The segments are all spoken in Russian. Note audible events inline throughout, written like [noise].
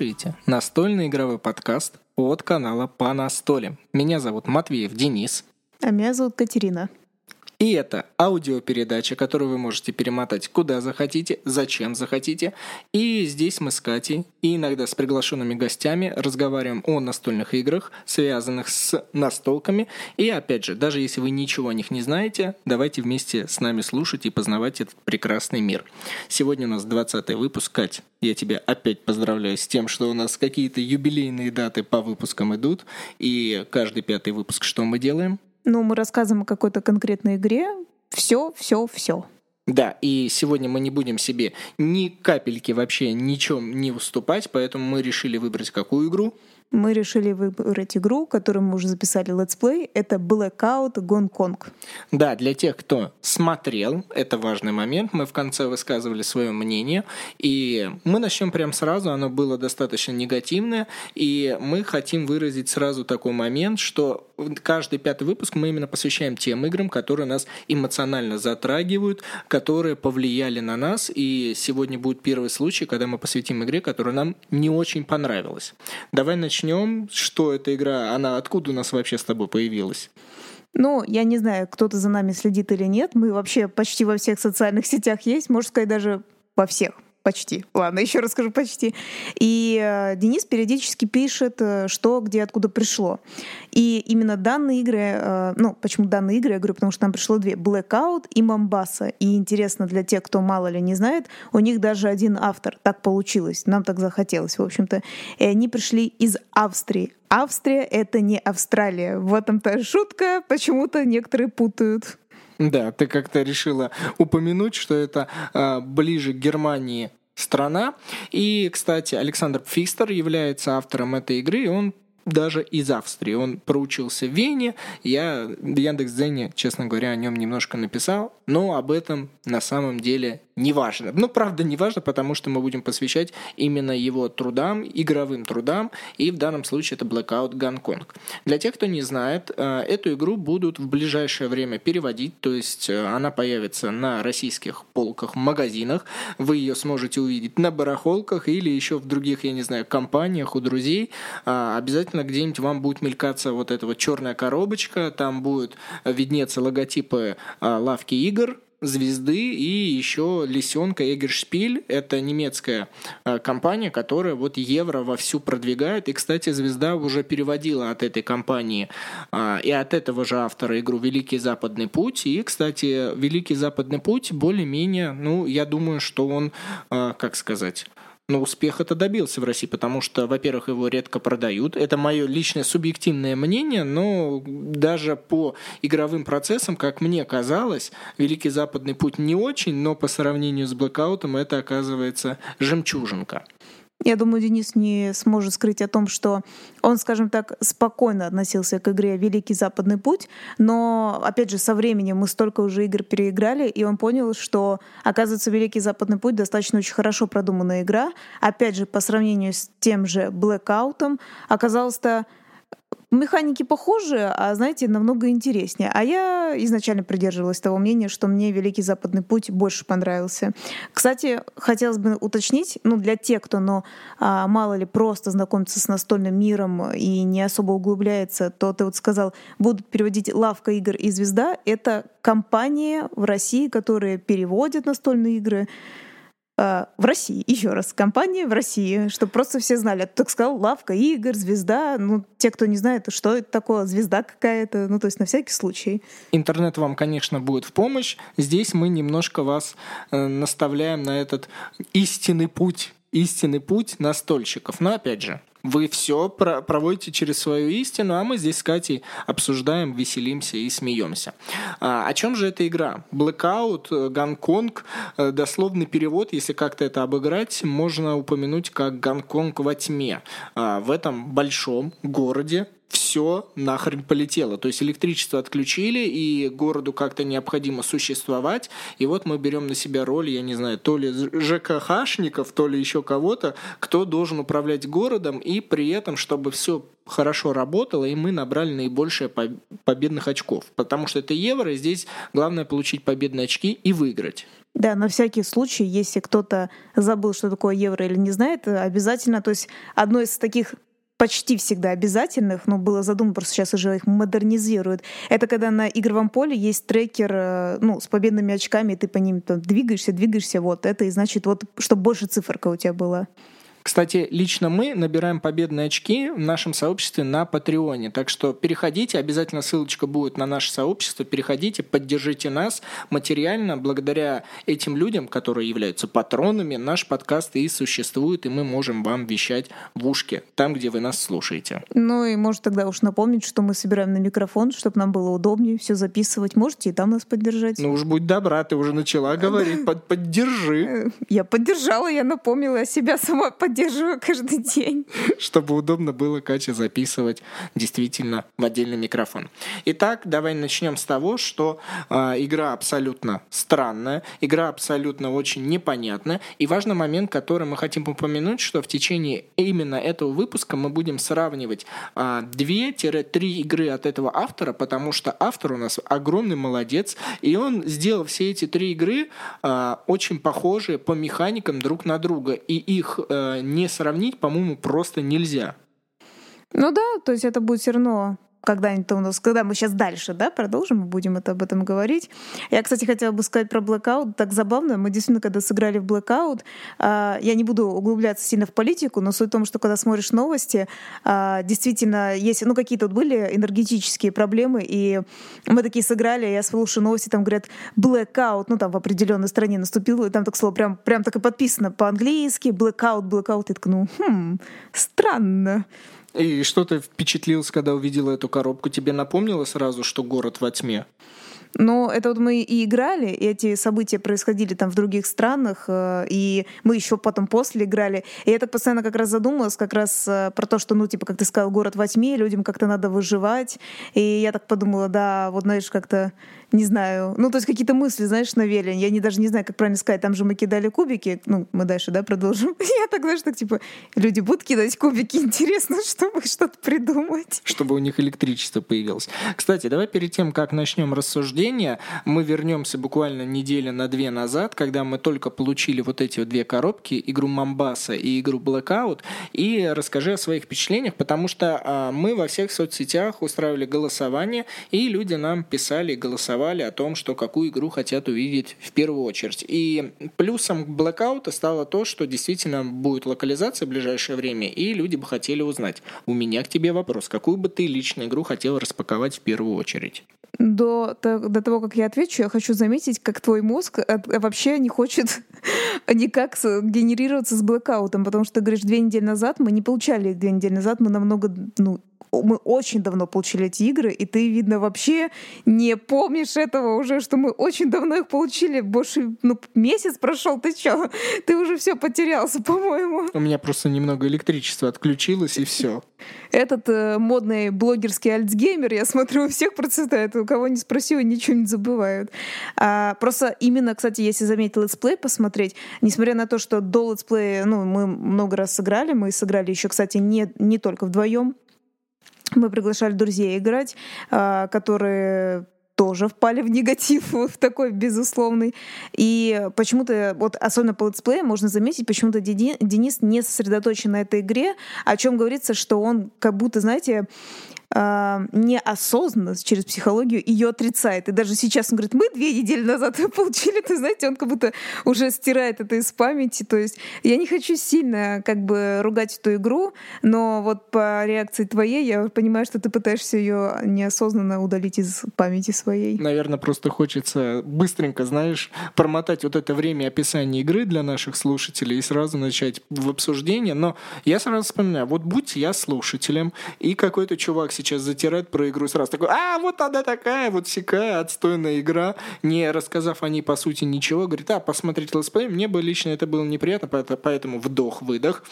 Слушаете настольный игровой подкаст от канала «По настоле». Меня зовут Матвеев Денис. А меня зовут Катерина. И это аудиопередача, которую вы можете перемотать куда захотите, зачем захотите. И здесь мы с Катей и иногда с приглашенными гостями разговариваем о настольных играх, связанных с настолками. И опять же, даже если вы ничего о них не знаете, давайте вместе с нами слушать и познавать этот прекрасный мир. Сегодня у нас 20 выпуск. Кать, я тебя опять поздравляю с тем, что у нас какие-то юбилейные даты по выпускам идут. И каждый пятый выпуск что мы делаем? Ну, мы рассказываем о какой-то конкретной игре. Все, все, все. Да, и сегодня мы не будем себе ни капельки вообще ничем не уступать, поэтому мы решили выбрать какую игру? мы решили выбрать игру, которую мы уже записали летсплей. Это Blackout Hong Kong. Да, для тех, кто смотрел, это важный момент. Мы в конце высказывали свое мнение. И мы начнем прямо сразу. Оно было достаточно негативное. И мы хотим выразить сразу такой момент, что каждый пятый выпуск мы именно посвящаем тем играм, которые нас эмоционально затрагивают, которые повлияли на нас. И сегодня будет первый случай, когда мы посвятим игре, которая нам не очень понравилась. Давай начнем. Что эта игра? Она откуда у нас вообще с тобой появилась? Ну, я не знаю, кто-то за нами следит или нет. Мы вообще почти во всех социальных сетях есть, можно сказать, даже во всех. Почти. Ладно, еще раз скажу почти. И э, Денис периодически пишет, э, что, где, откуда пришло. И именно данные игры, э, ну, почему данные игры, я говорю, потому что нам пришло две. Blackout и Мамбаса. И интересно для тех, кто мало ли не знает, у них даже один автор. Так получилось. Нам так захотелось, в общем-то. И они пришли из Австрии. Австрия — это не Австралия. В этом-то шутка, почему-то некоторые путают. Да, ты как-то решила упомянуть, что это э, ближе к Германии страна. И, кстати, Александр Пфистер является автором этой игры, и он даже из Австрии. Он проучился в Вене. Я в Яндекс.Дзене, честно говоря, о нем немножко написал, но об этом на самом деле не важно. Ну, правда, не важно, потому что мы будем посвящать именно его трудам, игровым трудам, и в данном случае это Blackout Гонконг. Для тех, кто не знает, э, эту игру будут в ближайшее время переводить, то есть э, она появится на российских полках магазинах, вы ее сможете увидеть на барахолках или еще в других, я не знаю, компаниях у друзей. А, обязательно где-нибудь вам будет мелькаться вот эта вот черная коробочка, там будет виднеться логотипы лавки игр, звезды и еще Лисенка Эгершпиль. Это немецкая э, компания, которая вот евро вовсю продвигает. И, кстати, звезда уже переводила от этой компании а, и от этого же автора игру «Великий Западный путь». И, кстати, «Великий Западный путь» более-менее, ну, я думаю, что он, а, как сказать, но успех это добился в России, потому что, во-первых, его редко продают. Это мое личное субъективное мнение, но даже по игровым процессам, как мне казалось, Великий Западный путь не очень, но по сравнению с Блэкаутом это оказывается жемчужинка. Я думаю, Денис не сможет скрыть о том, что он, скажем так, спокойно относился к игре «Великий Западный путь», но, опять же, со временем мы столько уже игр переиграли, и он понял, что, оказывается, «Великий Западный путь» достаточно очень хорошо продуманная игра. Опять же, по сравнению с тем же «Блэкаутом», оказалось-то Механики похожи, а, знаете, намного интереснее. А я изначально придерживалась того мнения, что мне «Великий Западный путь» больше понравился. Кстати, хотелось бы уточнить, ну, для тех, кто, ну, а, мало ли, просто знакомится с настольным миром и не особо углубляется, то ты вот сказал, будут переводить «Лавка игр» и «Звезда». Это компания в России, которая переводит настольные игры. Э, в России, еще раз, компания в России, чтобы просто все знали. А так сказал, лавка, игр, звезда. Ну, те, кто не знает, что это такое, звезда какая-то, ну, то есть на всякий случай. Интернет вам, конечно, будет в помощь. Здесь мы немножко вас э, наставляем на этот истинный путь, истинный путь настольщиков. Но, опять же, вы все про проводите через свою истину, а мы здесь с Катей обсуждаем, веселимся и смеемся. А, о чем же эта игра? Blackout, э, Гонконг, э, дословный перевод, если как-то это обыграть, можно упомянуть как Гонконг во тьме. А, в этом большом городе все нахрен полетело. То есть электричество отключили, и городу как-то необходимо существовать. И вот мы берем на себя роль, я не знаю, то ли ЖКХшников, то ли еще кого-то, кто должен управлять городом, и при этом, чтобы все хорошо работало, и мы набрали наибольшее победных очков. Потому что это евро, и здесь главное получить победные очки и выиграть. Да, на всякий случай, если кто-то забыл, что такое евро или не знает, обязательно, то есть одно из таких почти всегда обязательных, но было задумано, просто сейчас уже их модернизируют. Это когда на игровом поле есть трекер э, ну, с победными очками, и ты по ним там, двигаешься, двигаешься, вот это, и значит, вот, чтобы больше циферка у тебя была. Кстати, лично мы набираем победные очки в нашем сообществе на Патреоне. Так что переходите, обязательно ссылочка будет на наше сообщество. Переходите, поддержите нас материально. Благодаря этим людям, которые являются патронами, наш подкаст и существует, и мы можем вам вещать в ушке, там, где вы нас слушаете. Ну и может тогда уж напомнить, что мы собираем на микрофон, чтобы нам было удобнее все записывать. Можете и там нас поддержать. Ну уж будь добра, ты уже начала говорить, [laughs] под, поддержи. Я поддержала, я напомнила, себя сама поддержала поддерживаю каждый [laughs] день. Чтобы удобно было Катя записывать действительно в отдельный микрофон. Итак, давай начнем с того, что э, игра абсолютно странная, игра абсолютно очень непонятная. И важный момент, который мы хотим упомянуть, что в течение именно этого выпуска мы будем сравнивать э, 2-3 игры от этого автора, потому что автор у нас огромный молодец, и он сделал все эти три игры э, очень похожие по механикам друг на друга, и их э, не сравнить, по-моему, просто нельзя. Ну да, то есть это будет все равно когда-нибудь у нас, когда мы сейчас дальше, да, продолжим, мы будем это, об этом говорить. Я, кстати, хотела бы сказать про Blackout. Так забавно, мы действительно, когда сыграли в Blackout, э, я не буду углубляться сильно в политику, но суть в том, что когда смотришь новости, э, действительно есть, ну, какие-то были энергетические проблемы, и мы такие сыграли, я слушаю новости, там говорят Blackout, ну, там в определенной стране наступило, и там так слово прям, прям так и подписано по-английски, Blackout, Blackout, и так, ну, хм, странно. И что ты впечатлился, когда увидела эту коробку? Тебе напомнило сразу, что город во тьме? Но это вот мы и играли, и эти события происходили там в других странах, э, и мы еще потом после играли. И я так постоянно как раз задумалась как раз э, про то, что, ну, типа, как ты сказал, город во тьме, людям как-то надо выживать. И я так подумала, да, вот, знаешь, как-то не знаю, ну, то есть какие-то мысли, знаешь, навели. Я не, даже не знаю, как правильно сказать, там же мы кидали кубики, ну, мы дальше, да, продолжим. [laughs] Я так, знаешь, так, типа, люди будут кидать кубики, интересно, [laughs] чтобы что-то придумать. Чтобы у них электричество появилось. Кстати, давай перед тем, как начнем рассуждение, мы вернемся буквально неделю на две назад, когда мы только получили вот эти вот две коробки, игру Мамбаса и игру Blackout, и расскажи о своих впечатлениях, потому что а, мы во всех соцсетях устраивали голосование, и люди нам писали голосование голосовали о том, что какую игру хотят увидеть в первую очередь. И плюсом Blackout стало то, что действительно будет локализация в ближайшее время, и люди бы хотели узнать. У меня к тебе вопрос. Какую бы ты личную игру хотел распаковать в первую очередь? До, до того, как я отвечу, я хочу заметить, как твой мозг вообще не хочет [laughs] никак генерироваться с блэкаутом, потому что ты говоришь, две недели назад мы не получали две недели назад, мы намного ну, мы очень давно получили эти игры, и ты, видно, вообще не помнишь этого уже, что мы очень давно их получили. Больше, ну, месяц прошел, ты чё? [laughs] Ты уже все потерялся, [laughs] по-моему. У меня просто немного электричества отключилось, и все. Этот э, модный блогерский альцгеймер, я смотрю, у всех процветает. У кого не спросил, ничего не забывают. А, просто именно, кстати, если заметить летсплей посмотреть, несмотря на то, что до летсплея, ну, мы много раз сыграли, мы сыграли еще, кстати, не, не только вдвоем, мы приглашали друзей играть, а, которые тоже впали в негатив, [laughs] в такой безусловный. И почему-то, вот особенно по летсплею можно заметить, почему-то Денис не сосредоточен на этой игре, о чем говорится, что он как будто, знаете, э, неосознанно через психологию ее отрицает. И даже сейчас он говорит, мы две недели назад [laughs] получили, ты знаете, он как будто уже стирает это из памяти. То есть я не хочу сильно как бы ругать эту игру, но вот по реакции твоей я понимаю, что ты пытаешься ее неосознанно удалить из памяти своей. Наверное, просто хочется быстренько, знаешь, промотать вот это время описания игры для наших слушателей и сразу начать в обсуждение. Но я сразу вспоминаю, вот будь я слушателем, и какой-то чувак сейчас затирает про игру сразу такой, а, вот она такая, вот всякая отстойная игра, не рассказав о ней по сути ничего, говорит, а, посмотреть летсплей, мне бы лично это было неприятно, поэтому вдох-выдох.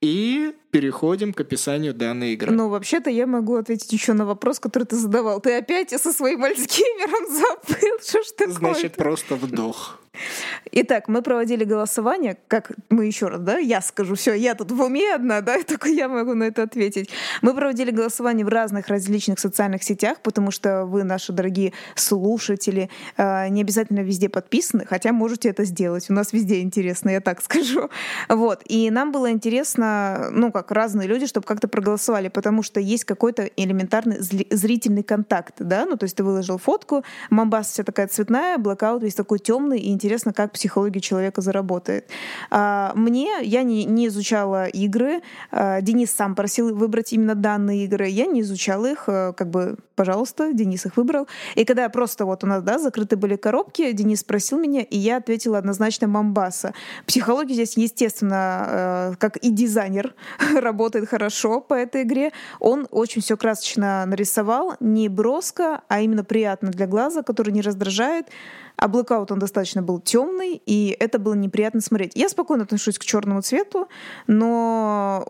И переходим к описанию данной игры. Ну, вообще-то я могу ответить еще на вопрос, который ты задавал. Ты опять со своим [laughs] альцгеймером забыл? Что ж такое? Значит, просто вдох. Итак, мы проводили голосование, как мы еще раз, да, я скажу, все, я тут в уме одна, [laughs] да, [laughs] только я могу на это ответить. Мы проводили голосование в разных различных социальных сетях, потому что вы, наши дорогие слушатели, э, не обязательно везде подписаны, хотя можете это сделать. У нас везде интересно, я так скажу. Вот. И нам было интересно, ну, как разные люди, чтобы как-то проголосовали, потому что есть какой-то элементарный зрительный контакт, да, ну, то есть ты выложил фотку, Мамбаса вся такая цветная, блокаут весь такой темный и интересно, как психология человека заработает. А, мне, я не, не изучала игры, а, Денис сам просил выбрать именно данные игры, я не изучала их, а, как бы, пожалуйста, Денис их выбрал. И когда просто вот у нас, да, закрыты были коробки, Денис спросил меня, и я ответила однозначно Мамбаса. Психология здесь, естественно, как и дизайнер, [laughs] [laughs] работает хорошо по этой игре. Он очень все красочно нарисовал, не броско, а именно приятно для глаза, который не раздражает. А Blackout он достаточно был темный, и это было неприятно смотреть. Я спокойно отношусь к черному цвету, но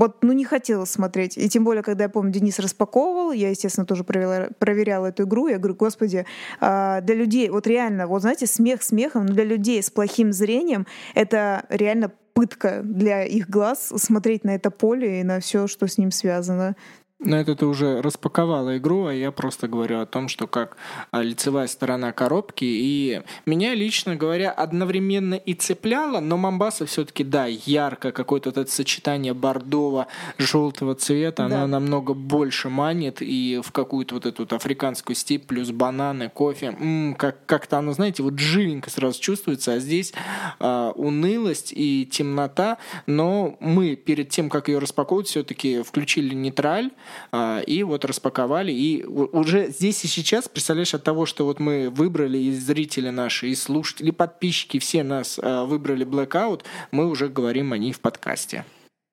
вот, ну, не хотела смотреть. И тем более, когда я помню, Денис распаковывал, я, естественно, тоже проверяла, проверяла эту игру. Я говорю, господи, а, для людей, вот реально, вот знаете, смех смехом, но для людей с плохим зрением это реально пытка для их глаз смотреть на это поле и на все, что с ним связано. Но это ты уже распаковала игру, а я просто говорю о том, что как а, лицевая сторона коробки. И меня, лично говоря, одновременно и цепляло, но Мамбаса все-таки, да, ярко, какое-то это сочетание бордово-желтого цвета, да. оно намного больше манит, и в какую-то вот эту вот африканскую степь, плюс бананы, кофе, м-м, как- как-то оно, знаете, вот живенько сразу чувствуется, а здесь а, унылость и темнота, но мы перед тем, как ее распаковывать, все-таки включили нейтраль, и вот распаковали. И уже здесь и сейчас, представляешь, от того, что вот мы выбрали и зрители наши, и слушатели, и подписчики, все нас а, выбрали Blackout, мы уже говорим о ней в подкасте.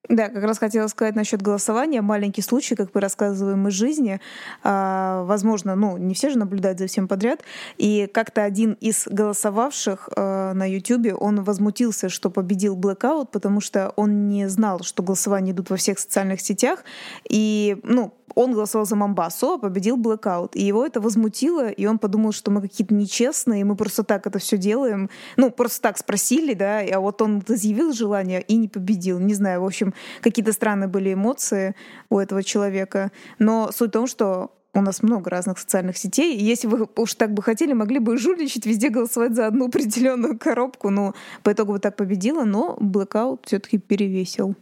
Да, как раз хотела сказать насчет голосования. Маленький случай, как мы рассказываем из жизни. А, возможно, ну, не все же наблюдают за всем подряд. И как-то один из голосовавших а, на YouTube, он возмутился, что победил Blackout, потому что он не знал, что голосования идут во всех социальных сетях. И, ну, он голосовал за Мамбасу, а победил Blackout. И его это возмутило, и он подумал, что мы какие-то нечестные, мы просто так это все делаем. Ну, просто так спросили, да, а вот он заявил желание и не победил. Не знаю, в общем, какие-то странные были эмоции у этого человека. Но суть в том, что у нас много разных социальных сетей. И если вы уж так бы хотели, могли бы жульничать, везде голосовать за одну [laughs] определенную коробку. Но по итогу вы так победила, но Blackout все-таки перевесил.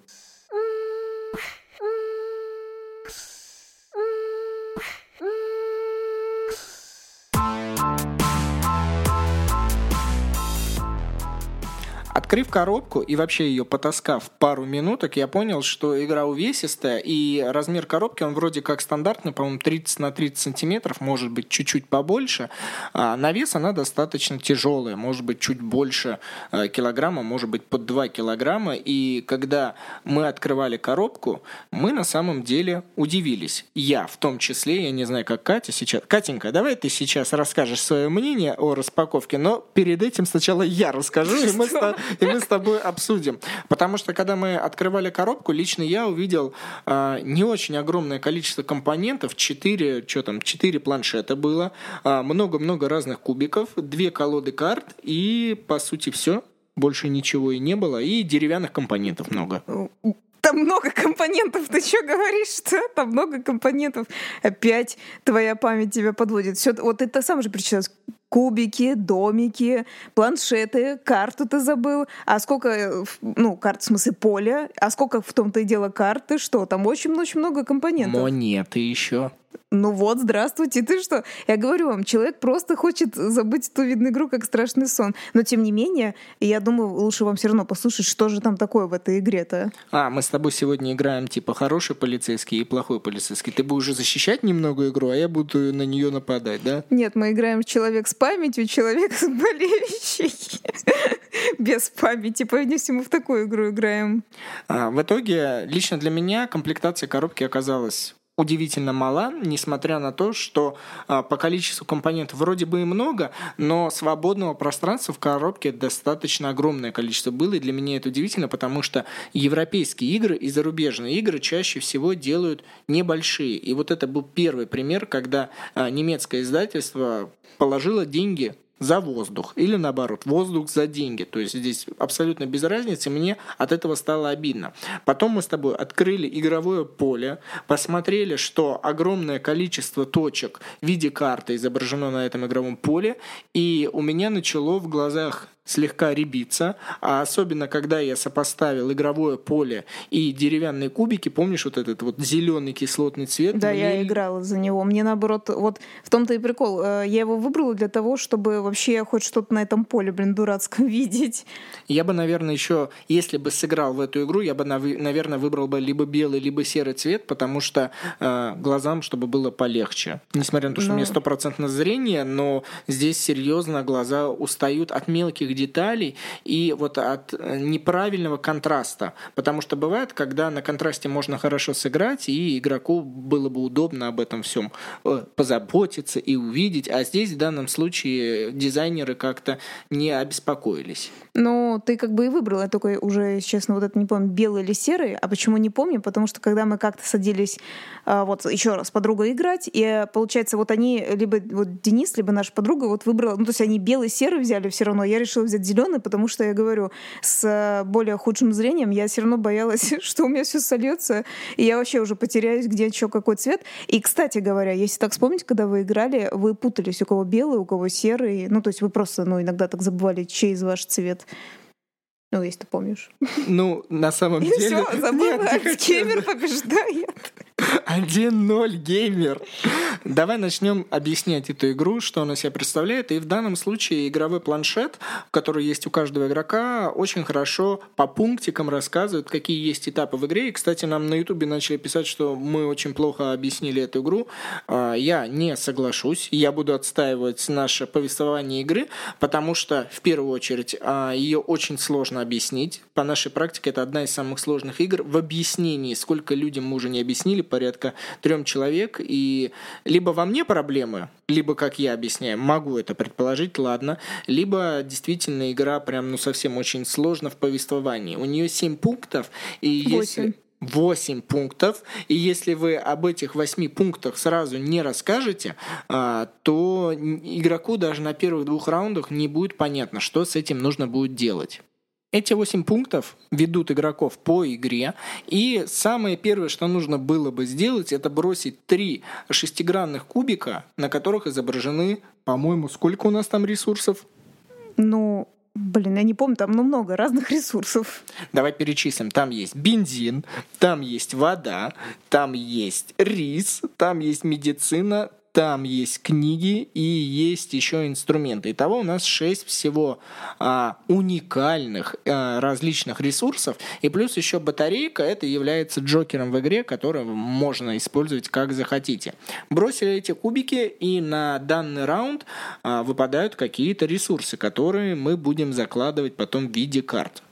Открыв коробку и вообще ее потаскав пару минуток, я понял, что игра увесистая, и размер коробки, он вроде как стандартный, по-моему, 30 на 30 сантиметров, может быть, чуть-чуть побольше. А на вес она достаточно тяжелая, может быть, чуть больше э, килограмма, может быть, под 2 килограмма. И когда мы открывали коробку, мы на самом деле удивились. Я в том числе, я не знаю, как Катя сейчас. Катенька, давай ты сейчас расскажешь свое мнение о распаковке, но перед этим сначала я расскажу, и мы, [laughs] и мы с тобой обсудим. Потому что, когда мы открывали коробку, лично я увидел э, не очень огромное количество компонентов, 4, что там, 4 планшета было, а, много-много э, разных кубиков, две колоды карт и, по сути, все. Больше ничего и не было, и деревянных компонентов много там много компонентов. Ты что говоришь, что там много компонентов? Опять твоя память тебя подводит. Все, вот ты сам же перечислял кубики, домики, планшеты, карту ты забыл. А сколько, э, ну, карт в смысле поля, а сколько в том-то и дело карты, что там очень-очень много компонентов. Монеты еще. Ну вот, здравствуйте, ты что? Я говорю вам, человек просто хочет забыть эту видную игру как страшный сон. Но тем не менее, я думаю, лучше вам все равно послушать, что же там такое в этой игре-то. А, мы с тобой сегодня играем типа хороший полицейский и плохой полицейский. Ты будешь защищать немного игру, а я буду на нее нападать, да? Нет, мы играем человек с памятью, человек с [laughs] болеющий. Без памяти. По мы в такую игру играем. А, в итоге, лично для меня комплектация коробки оказалась удивительно мала, несмотря на то, что а, по количеству компонентов вроде бы и много, но свободного пространства в коробке достаточно огромное количество было, и для меня это удивительно, потому что европейские игры и зарубежные игры чаще всего делают небольшие. И вот это был первый пример, когда а, немецкое издательство положило деньги за воздух или наоборот воздух за деньги. То есть здесь абсолютно без разницы. Мне от этого стало обидно. Потом мы с тобой открыли игровое поле посмотрели что огромное количество точек в виде карты изображено на этом игровом поле и у меня начало в глазах слегка ребиться, а особенно когда я сопоставил игровое поле и деревянные кубики, помнишь вот этот вот зеленый кислотный цвет? Да, мне... я играла за него. Мне наоборот, вот в том-то и прикол. Э, я его выбрала для того, чтобы вообще хоть что-то на этом поле, блин, дурацком [laughs] видеть. Я бы, наверное, еще, если бы сыграл в эту игру, я бы, наверное, выбрал бы либо белый, либо серый цвет, потому что э, глазам, чтобы было полегче. Несмотря на то, что ну... у меня ну. стопроцентное зрение, но здесь серьезно глаза устают от мелких деталей и вот от э, неправильного контраста. Потому что бывает, когда на контрасте можно хорошо сыграть, и игроку было бы удобно об этом всем э, позаботиться и увидеть, а здесь в данном случае дизайнеры как-то не обеспокоились. Ну, ты как бы и выбрал, я только уже, честно, вот это не помню, белый или серый, а почему не помню, потому что когда мы как-то садились а, вот еще раз подругой играть, и получается вот они, либо вот Денис, либо наша подруга вот выбрала, ну, то есть они белый, серый взяли все равно, я решила взять зеленый, потому что я говорю, с более худшим зрением я все равно боялась, [laughs] что у меня все сольется, и я вообще уже потеряюсь, где еще какой цвет. И, кстати говоря, если так вспомнить, когда вы играли, вы путались, у кого белый, у кого серый, ну, то есть вы просто, ну, иногда так забывали, чей из ваш цвет. Ну, если ты помнишь. Ну, на самом и деле... [laughs] все, забыла, геймер побеждает. 1-0 геймер. Давай начнем объяснять эту игру, что она себя представляет. И в данном случае игровой планшет, который есть у каждого игрока, очень хорошо по пунктикам рассказывает, какие есть этапы в игре. И, кстати, нам на ютубе начали писать, что мы очень плохо объяснили эту игру. А, я не соглашусь. Я буду отстаивать наше повествование игры, потому что, в первую очередь, а, ее очень сложно объяснить. По нашей практике это одна из самых сложных игр в объяснении. Сколько людям мы уже не объяснили, порядка трем человек, и либо во мне проблемы, либо, как я объясняю, могу это предположить, ладно, либо действительно игра прям, ну, совсем очень сложно в повествовании. У нее семь пунктов, и 8. если... 8 пунктов, и если вы об этих 8 пунктах сразу не расскажете, а, то игроку даже на первых двух раундах не будет понятно, что с этим нужно будет делать. Эти 8 пунктов ведут игроков по игре. И самое первое, что нужно было бы сделать, это бросить три шестигранных кубика, на которых изображены, по-моему, сколько у нас там ресурсов? Ну, Блин, я не помню, там ну, много разных ресурсов. Давай перечислим. Там есть бензин, там есть вода, там есть рис, там есть медицина, там есть книги и есть еще инструменты. Итого у нас 6 всего а, уникальных а, различных ресурсов. И плюс еще батарейка, это является джокером в игре, который можно использовать как захотите. Бросили эти кубики, и на данный раунд а, выпадают какие-то ресурсы, которые мы будем закладывать потом в виде карт.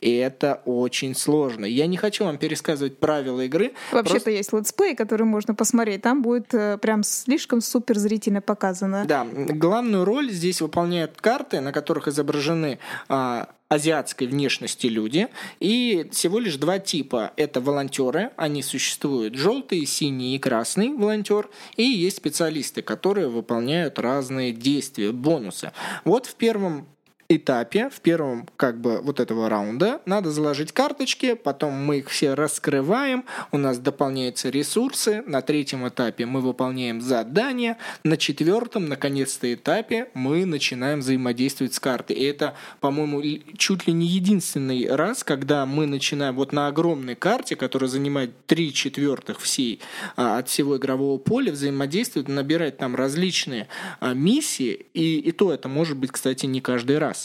И это очень сложно. Я не хочу вам пересказывать правила игры. Вообще-то просто... есть летсплей, который можно посмотреть. Там будет э, прям слишком супер зрительно показано. Да, главную роль здесь выполняют карты, на которых изображены а, азиатской внешности люди. И всего лишь два типа. Это волонтеры, они существуют желтый, синий и красный волонтер. И есть специалисты, которые выполняют разные действия, бонусы. Вот в первом этапе, в первом как бы вот этого раунда, надо заложить карточки, потом мы их все раскрываем, у нас дополняются ресурсы, на третьем этапе мы выполняем задания, на четвертом, наконец-то этапе мы начинаем взаимодействовать с картой. И это, по-моему, чуть ли не единственный раз, когда мы начинаем вот на огромной карте, которая занимает три четвертых всей а, от всего игрового поля, взаимодействовать, набирать там различные а, миссии, и, и то это может быть, кстати, не каждый раз.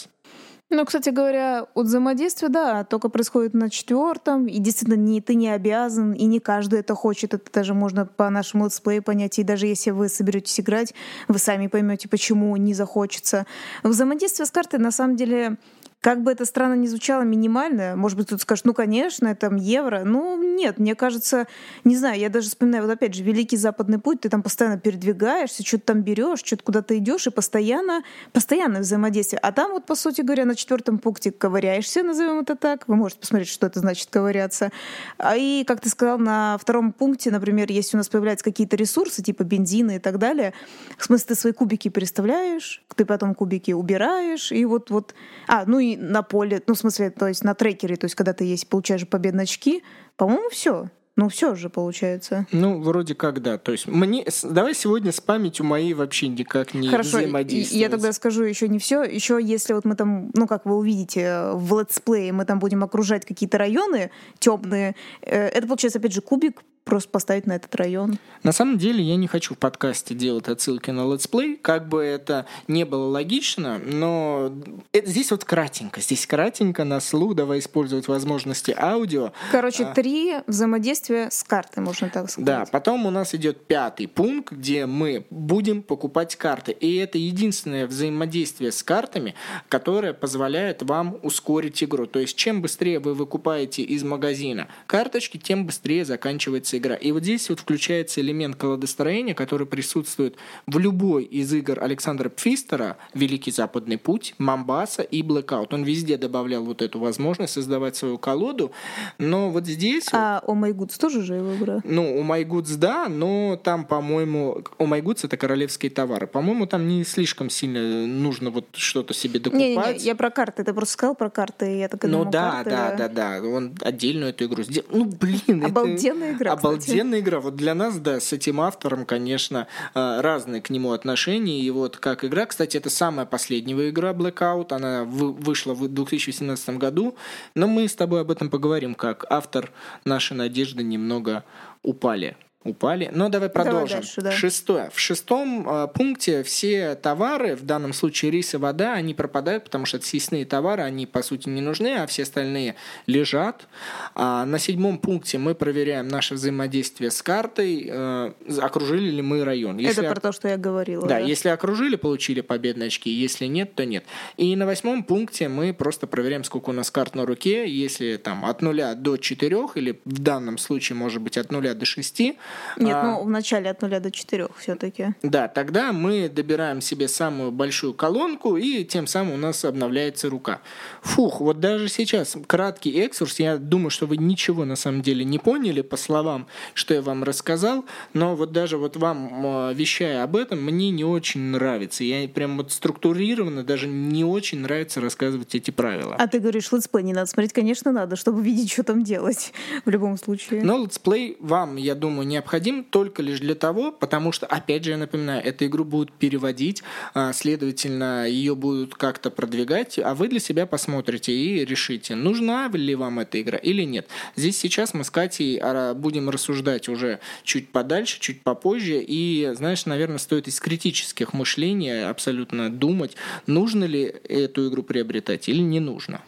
Ну, кстати говоря, от взаимодействия, да, только происходит на четвертом, и действительно не, ты не обязан, и не каждый это хочет, это даже можно по нашему летсплею понять, и даже если вы соберетесь играть, вы сами поймете, почему не захочется. Взаимодействие с картой, на самом деле, как бы это странно ни звучало, минимальное, может быть, кто-то скажет, ну, конечно, это евро. Ну, нет, мне кажется, не знаю, я даже вспоминаю, вот опять же, Великий Западный путь, ты там постоянно передвигаешься, что-то там берешь, что-то куда-то идешь, и постоянно, постоянно взаимодействие. А там вот, по сути говоря, на четвертом пункте ковыряешься, назовем это так. Вы можете посмотреть, что это значит ковыряться. А и, как ты сказал, на втором пункте, например, если у нас появляются какие-то ресурсы, типа бензина и так далее, в смысле, ты свои кубики переставляешь, ты потом кубики убираешь, и вот, вот... А, ну на поле, ну, в смысле, то есть на трекере, то есть когда ты есть, получаешь победные очки, по-моему, все. Ну, все же получается. Ну, вроде как да. То есть мне давай сегодня с памятью моей вообще никак не Хорошо, взаимодействовать. Я тогда скажу еще не все. Еще если вот мы там, ну, как вы увидите в летсплее, мы там будем окружать какие-то районы темные, э, это получается, опять же, кубик просто поставить на этот район. На самом деле я не хочу в подкасте делать отсылки на летсплей, как бы это не было логично, но это, здесь вот кратенько, здесь кратенько на слух, давай использовать возможности аудио. Короче, а, три взаимодействия с картой, можно так сказать. Да, потом у нас идет пятый пункт, где мы будем покупать карты, и это единственное взаимодействие с картами, которое позволяет вам ускорить игру. То есть чем быстрее вы выкупаете из магазина карточки, тем быстрее заканчивается игра. И вот здесь вот включается элемент колодостроения, который присутствует в любой из игр Александра Пфистера «Великий Западный путь», «Мамбаса» и «Blackout». Он везде добавлял вот эту возможность создавать свою колоду, но вот здесь... А «О My Goods» тоже же его игра? Ну, «О My Goods» да, но там, по-моему, «О My Goods» — это королевские товары. По-моему, там не слишком сильно нужно вот что-то себе докупать. Не-не-не, я про карты, ты просто сказал про карты, я так Ну да, карты... да, да, да, он отдельную эту игру сделал. Ну, блин, Обалденная это... игра, Обалденная игра. Вот для нас, да, с этим автором, конечно, э, разные к нему отношения. И вот как игра, кстати, это самая последняя игра Blackout. Она вышла в 2017 году. Но мы с тобой об этом поговорим, как автор наши надежды немного упали упали. Но давай продолжим. Давай дальше, да. Шестое. В шестом э, пункте все товары, в данном случае рис и вода, они пропадают, потому что это съестные товары, они по сути не нужны, а все остальные лежат. А на седьмом пункте мы проверяем наше взаимодействие с картой, э, окружили ли мы район. Если это про то, что я говорила. Да, да, если окружили, получили победные очки, если нет, то нет. И на восьмом пункте мы просто проверяем, сколько у нас карт на руке, если там от нуля до четырех, или в данном случае может быть от нуля до шести, нет, а, ну в начале от нуля до четырех все-таки. Да, тогда мы добираем себе самую большую колонку, и тем самым у нас обновляется рука. Фух, вот даже сейчас краткий экскурс. Я думаю, что вы ничего на самом деле не поняли по словам, что я вам рассказал, но вот даже вот вам вещая об этом, мне не очень нравится. Я прям вот структурированно даже не очень нравится рассказывать эти правила. А ты говоришь, летсплей не надо смотреть, конечно, надо, чтобы видеть, что там делать [laughs] в любом случае. Но летсплей вам, я думаю, не необходим только лишь для того, потому что, опять же, я напоминаю, эту игру будут переводить, а, следовательно, ее будут как-то продвигать, а вы для себя посмотрите и решите, нужна ли вам эта игра или нет. Здесь сейчас мы с Катей а, будем рассуждать уже чуть подальше, чуть попозже, и, знаешь, наверное, стоит из критических мышлений абсолютно думать, нужно ли эту игру приобретать или не нужно.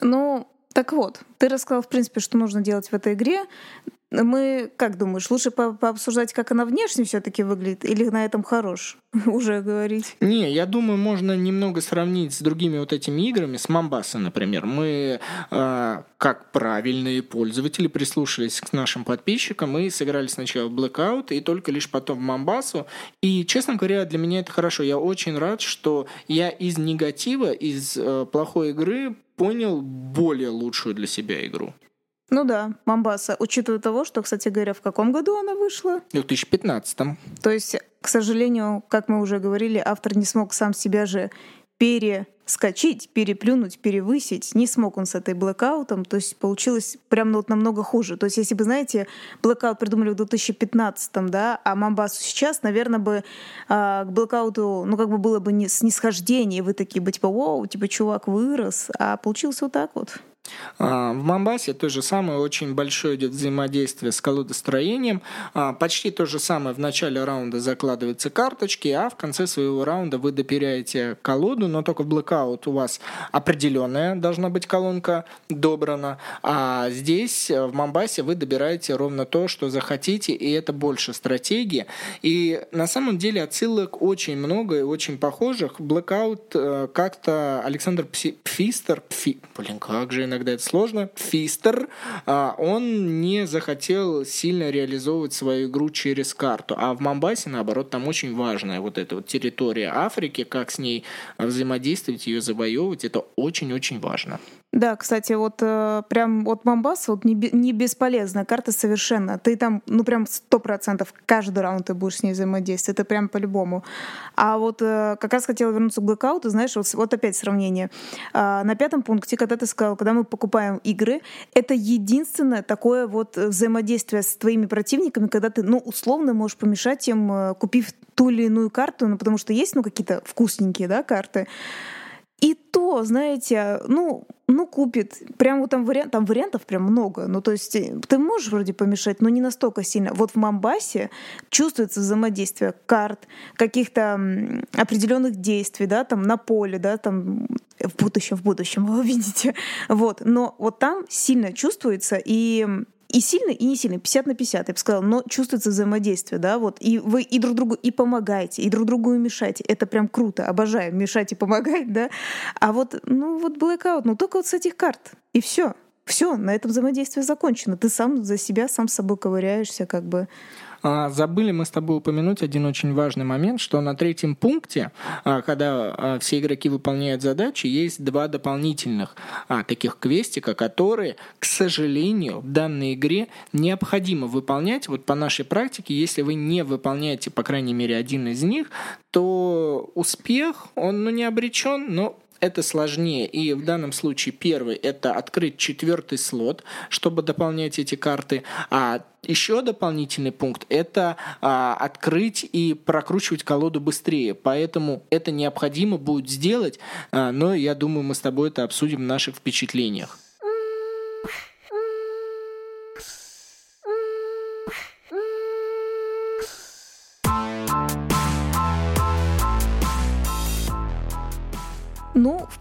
Ну, так вот, ты рассказал, в принципе, что нужно делать в этой игре. Мы, как думаешь, лучше по пообсуждать, как она внешне все-таки выглядит, или на этом хорош [laughs] уже говорить? Не, я думаю, можно немного сравнить с другими вот этими играми, с Мамбаса, например. Мы, э, как правильные пользователи, прислушались к нашим подписчикам и сыграли сначала Blackout, и только лишь потом в Мамбасу. И, честно говоря, для меня это хорошо. Я очень рад, что я из негатива, из э, плохой игры понял более лучшую для себя игру. Ну да, Мамбаса. Учитывая того, что, кстати говоря, в каком году она вышла? В 2015. То есть, к сожалению, как мы уже говорили, автор не смог сам себя же перескочить, переплюнуть, перевысить. Не смог он с этой блэкаутом. То есть получилось прям ну, вот намного хуже. То есть если бы, знаете, блэкаут придумали в 2015, да, а Мамбасу сейчас, наверное, бы а, к блэкауту, ну, как бы было бы не снисхождение, вы такие бы типа, вау, типа, чувак вырос. А получилось вот так вот. А, в Мамбасе то же самое, очень большое идет взаимодействие с колодостроением. А, почти то же самое в начале раунда закладываются карточки, а в конце своего раунда вы допиряете колоду, но только в Blackout у вас определенная должна быть колонка добрана, а здесь в Мамбасе вы добираете ровно то, что захотите, и это больше стратегии. И на самом деле отсылок очень много и очень похожих. Blackout э, как-то Александр Пфистер, Пфи, блин, как же иногда это сложно, Фистер, а, он не захотел сильно реализовывать свою игру через карту. А в Мамбасе, наоборот, там очень важная вот эта вот территория Африки, как с ней взаимодействовать, ее завоевывать, это очень-очень важно. Да, кстати, вот э, прям вот Мамбас вот не, не бесполезная карта совершенно. Ты там, ну прям сто процентов каждый раунд ты будешь с ней взаимодействовать. Это прям по-любому. А вот э, как раз хотела вернуться к блокауту, знаешь, вот, вот опять сравнение. Э, на пятом пункте, когда ты сказал, когда мы покупаем игры, это единственное такое вот взаимодействие с твоими противниками, когда ты, ну, условно можешь помешать им, э, купив ту или иную карту, ну, потому что есть, ну, какие-то вкусненькие, да, карты. И то, знаете, ну, ну, купит. Прям вот там, вариант, там вариантов прям много. Ну, то есть э, ты можешь вроде помешать, но не настолько сильно. Вот в Мамбасе чувствуется взаимодействие карт, каких-то определенных действий, да, там на поле, да, там в будущем, в будущем, [laughs] вы увидите. Вот. Но вот там сильно чувствуется, и и сильный, и не сильный, 50 на 50, я бы сказала, но чувствуется взаимодействие, да, вот, и вы и друг другу и помогаете, и друг другу и мешаете, это прям круто, обожаю мешать и помогать, да, а вот, ну, вот Blackout, ну, только вот с этих карт, и все, все, на этом взаимодействие закончено, ты сам за себя, сам с собой ковыряешься, как бы, а, забыли мы с тобой упомянуть один очень важный момент, что на третьем пункте, а, когда а, все игроки выполняют задачи, есть два дополнительных таких квестика, которые, к сожалению, в данной игре необходимо выполнять. Вот по нашей практике, если вы не выполняете, по крайней мере, один из них, то успех, он ну, не обречен, но это сложнее. И в данном случае первый – это открыть четвертый слот, чтобы дополнять эти карты. А еще дополнительный пункт – это а, открыть и прокручивать колоду быстрее. Поэтому это необходимо будет сделать, а, но я думаю, мы с тобой это обсудим в наших впечатлениях.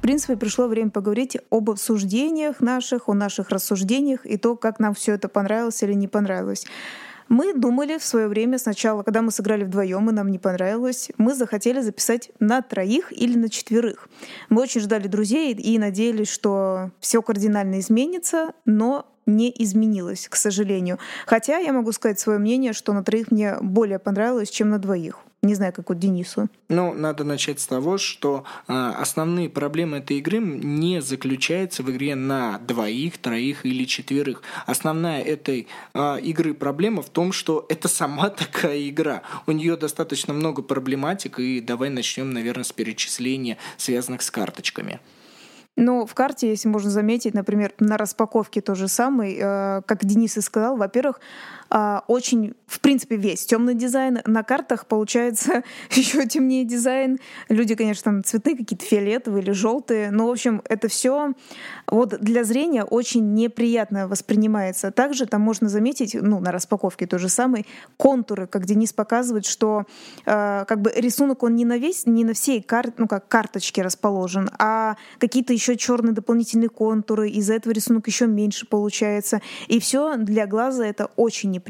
Принципе, пришло время поговорить об обсуждениях наших, о наших рассуждениях и то, как нам все это понравилось или не понравилось. Мы думали в свое время сначала, когда мы сыграли вдвоем, и нам не понравилось, мы захотели записать на троих или на четверых. Мы очень ждали друзей и надеялись, что все кардинально изменится, но не изменилось, к сожалению. Хотя я могу сказать свое мнение, что на троих мне более понравилось, чем на двоих. Не знаю, как вот Денису. Ну, надо начать с того, что э, основные проблемы этой игры не заключаются в игре на двоих, троих или четверых. Основная этой э, игры проблема в том, что это сама [laughs] такая игра. У нее достаточно много проблематик, и давай начнем, наверное, с перечисления, связанных с карточками. Ну, в карте, если можно заметить, например, на распаковке то же самое, э, как Денис и сказал, во-первых, э, очень, в принципе, весь темный дизайн. На картах получается [laughs] еще темнее дизайн. Люди, конечно, там цветные какие-то фиолетовые или желтые. Но, в общем, это все вот для зрения очень неприятно воспринимается. Также там можно заметить, ну, на распаковке то же самое, контуры, как Денис показывает, что э, как бы рисунок он не на весь, не на всей кар, ну, как карточке расположен, а какие-то еще черные дополнительные контуры, из-за этого рисунок еще меньше получается. И все для глаза это очень неприятно.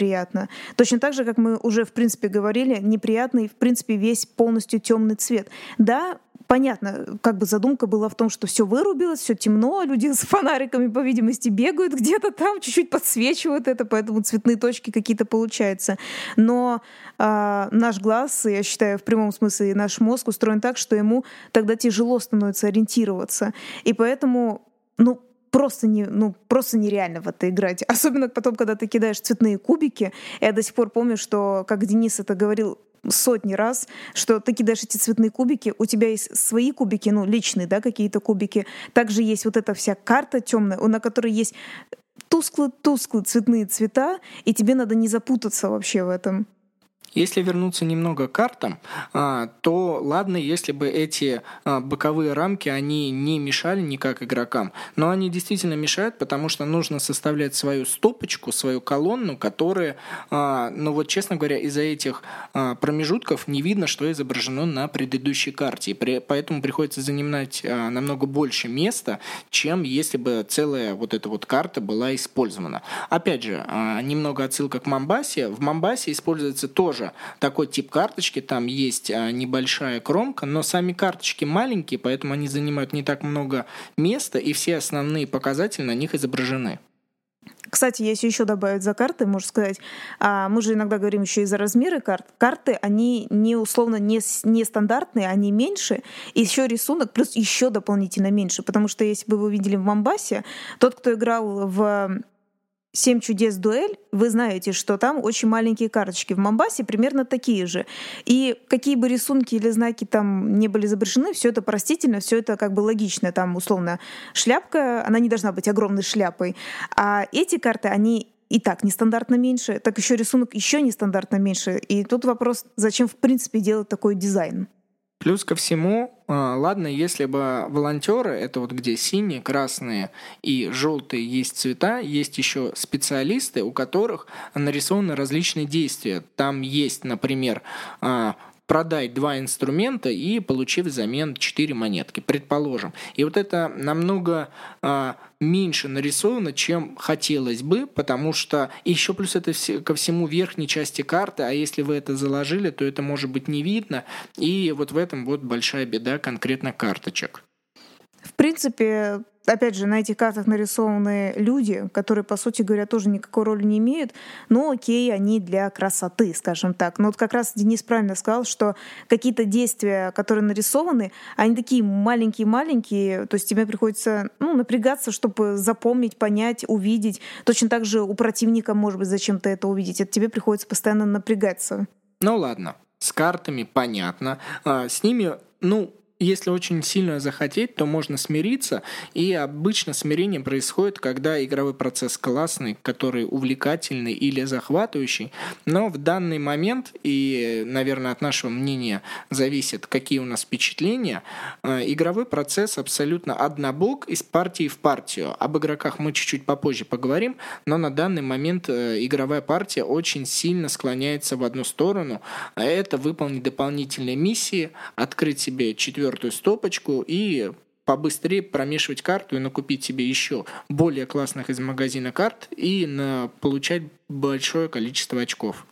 Точно так же, как мы уже, в принципе, говорили, неприятный, в принципе, весь полностью темный цвет. Да, понятно, как бы задумка была в том, что все вырубилось, все темно, люди с фонариками, по видимости, бегают где-то там, чуть-чуть подсвечивают это, поэтому цветные точки какие-то получаются. Но э, наш глаз, я считаю, в прямом смысле наш мозг устроен так, что ему тогда тяжело становится ориентироваться. И поэтому, ну, просто, не, ну, просто нереально в это играть. [laughs] Особенно потом, когда ты кидаешь цветные кубики. Я до сих пор помню, что, как Денис это говорил, сотни раз, что ты кидаешь эти цветные кубики, у тебя есть свои кубики, ну, личные, да, какие-то кубики. Также есть вот эта вся карта темная, на которой есть тусклые-тусклые цветные цвета, и тебе надо не запутаться вообще в этом. Если вернуться немного к картам, а, то ладно, если бы эти а, боковые рамки, они не мешали никак игрокам, но они действительно мешают, потому что нужно составлять свою стопочку, свою колонну, которая, а, ну вот честно говоря, из-за этих промежутков не видно, что изображено на предыдущей карте, поэтому приходится занимать намного больше места, чем если бы целая вот эта вот карта была использована. Опять же, немного отсылка к Мамбасе. В Мамбасе используется тоже такой тип карточки, там есть а, небольшая кромка, но сами карточки маленькие, поэтому они занимают не так много места, и все основные показатели на них изображены. Кстати, если еще добавить за карты, можно сказать, а, мы же иногда говорим еще и за размеры карт. Карты, они не условно не, не стандартные, они меньше, и еще рисунок плюс еще дополнительно меньше, потому что если бы вы видели в Мамбасе, тот, кто играл в «Семь чудес дуэль», вы знаете, что там очень маленькие карточки. В Мамбасе примерно такие же. И какие бы рисунки или знаки там не были изображены, все это простительно, все это как бы логично. Там, условно, шляпка, она не должна быть огромной шляпой. А эти карты, они и так нестандартно меньше, так еще рисунок еще нестандартно меньше. И тут вопрос, зачем в принципе делать такой дизайн? Плюс ко всему, а, ладно, если бы волонтеры, это вот где синие, красные и желтые есть цвета, есть еще специалисты, у которых нарисованы различные действия. Там есть, например, а, продать два инструмента и получив взамен четыре монетки, предположим. И вот это намного а, меньше нарисовано, чем хотелось бы, потому что еще плюс это все, ко всему верхней части карты, а если вы это заложили, то это может быть не видно, и вот в этом вот большая беда конкретно карточек. В принципе, опять же, на этих картах нарисованы люди, которые, по сути говоря, тоже никакой роли не имеют, но окей, они для красоты, скажем так. Но вот как раз Денис правильно сказал, что какие-то действия, которые нарисованы, они такие маленькие-маленькие, то есть тебе приходится ну, напрягаться, чтобы запомнить, понять, увидеть. Точно так же у противника, может быть, зачем-то это увидеть. Это тебе приходится постоянно напрягаться. Ну ладно, с картами понятно. А, с ними, ну, если очень сильно захотеть, то можно смириться, и обычно смирение происходит, когда игровой процесс классный, который увлекательный или захватывающий, но в данный момент, и, наверное, от нашего мнения зависит, какие у нас впечатления, э, игровой процесс абсолютно однобок из партии в партию. Об игроках мы чуть-чуть попозже поговорим, но на данный момент э, игровая партия очень сильно склоняется в одну сторону, это выполнить дополнительные миссии, открыть себе четвертый четвертую стопочку и побыстрее промешивать карту и накупить себе еще более классных из магазина карт и на, получать большое количество очков.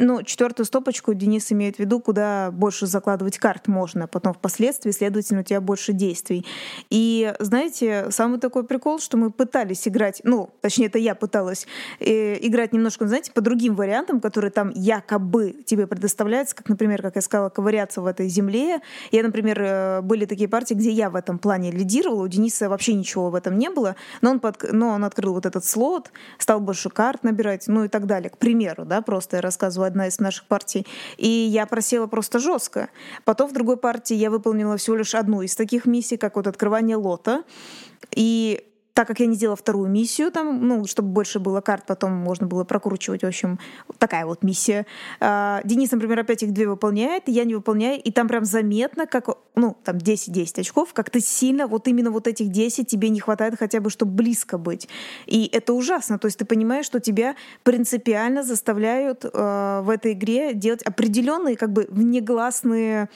Ну, четвертую стопочку Денис имеет в виду, куда больше закладывать карт можно, потом впоследствии, следовательно, у тебя больше действий. И знаете, самый такой прикол, что мы пытались играть, ну, точнее, это я пыталась э, играть немножко, знаете, по другим вариантам, которые там якобы тебе предоставляются, как, например, как я сказала, ковыряться в этой земле. Я, например, э, были такие партии, где я в этом плане лидировала, у Дениса вообще ничего в этом не было, но он, под, но он открыл вот этот слот, стал больше карт набирать, ну и так далее. К примеру, да, просто я рассказываю одна из наших партий. И я просела просто жестко. Потом в другой партии я выполнила всего лишь одну из таких миссий, как вот открывание лота. И так как я не сделала вторую миссию, там, ну, чтобы больше было карт, потом можно было прокручивать, в общем, такая вот миссия. А, Денис, например, опять их две выполняет, я не выполняю, и там прям заметно, как, ну, там 10-10 очков, как ты сильно, вот именно вот этих 10 тебе не хватает хотя бы, чтобы близко быть. И это ужасно, то есть ты понимаешь, что тебя принципиально заставляют э, в этой игре делать определенные, как бы, внегласные